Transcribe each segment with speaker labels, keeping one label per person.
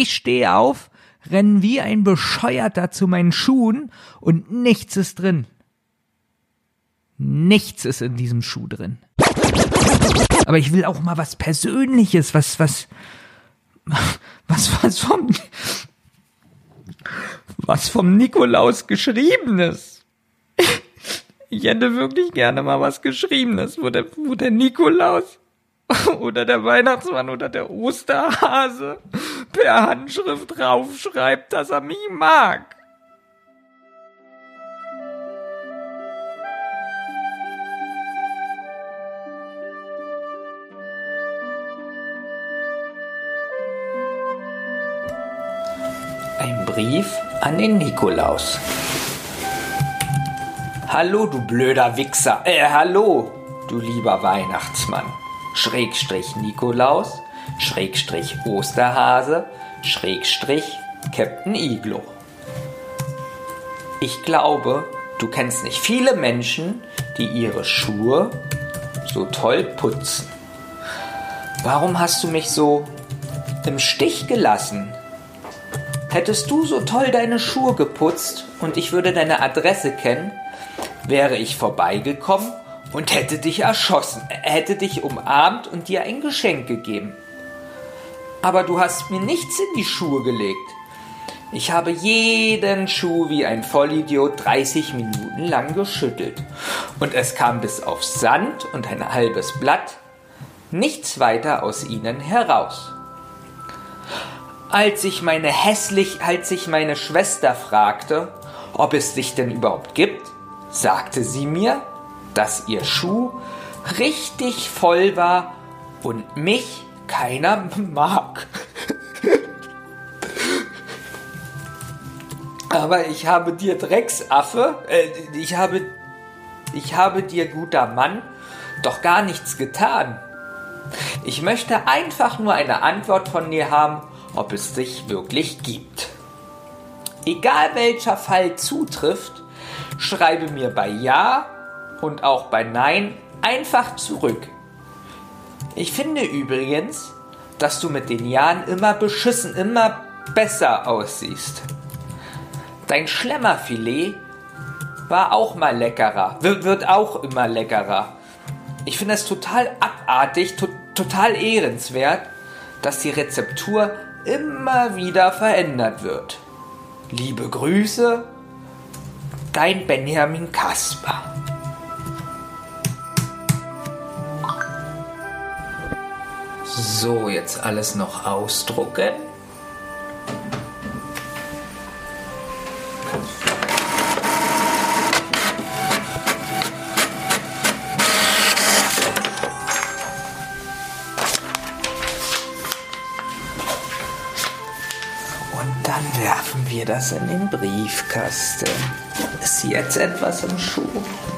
Speaker 1: Ich stehe auf, renn wie ein Bescheuerter zu meinen Schuhen und nichts ist drin. Nichts ist in diesem Schuh drin. Aber ich will auch mal was Persönliches, was, was, was, was vom, was vom Nikolaus geschriebenes. Ich hätte wirklich gerne mal was Geschriebenes, wo der, wo der Nikolaus oder der Weihnachtsmann oder der Osterhase per Handschrift draufschreibt, dass er mich mag.
Speaker 2: Ein Brief an den Nikolaus. Hallo, du blöder Wichser. Äh, hallo, du lieber Weihnachtsmann. Schrägstrich Nikolaus, Schrägstrich Osterhase, Schrägstrich Captain Iglo. Ich glaube, du kennst nicht viele Menschen, die ihre Schuhe so toll putzen. Warum hast du mich so im Stich gelassen? Hättest du so toll deine Schuhe geputzt und ich würde deine Adresse kennen, wäre ich vorbeigekommen und hätte dich erschossen, hätte dich umarmt und dir ein Geschenk gegeben. Aber du hast mir nichts in die Schuhe gelegt. Ich habe jeden Schuh wie ein Vollidiot 30 Minuten lang geschüttelt. Und es kam bis auf Sand und ein halbes Blatt nichts weiter aus ihnen heraus. Als ich meine hässlich, als ich meine Schwester fragte, ob es dich denn überhaupt gibt, sagte sie mir, dass ihr Schuh richtig voll war und mich keiner mag. Aber ich habe dir Drecksaffe, äh, ich habe, ich habe dir guter Mann doch gar nichts getan. Ich möchte einfach nur eine Antwort von dir haben, ob es dich wirklich gibt. Egal welcher Fall zutrifft, schreibe mir bei Ja und auch bei Nein einfach zurück. Ich finde übrigens, dass du mit den Jahren immer beschissen, immer besser aussiehst. Dein Schlemmerfilet war auch mal leckerer, wird, wird auch immer leckerer. Ich finde es total abartig, to total ehrenswert, dass die Rezeptur immer wieder verändert wird. Liebe Grüße, dein Benjamin Kasper. So, jetzt alles noch ausdrucken. Und dann werfen wir das in den Briefkasten. Ist jetzt etwas im Schuh?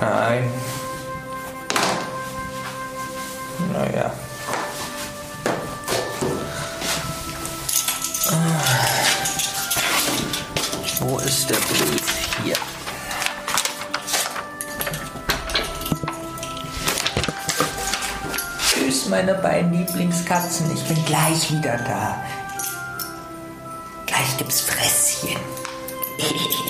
Speaker 2: Nein. Naja. Wo ist der Brief? Hier. Tschüss, meine beiden Lieblingskatzen. Ich bin gleich wieder da. Gleich gibt's Fresschen.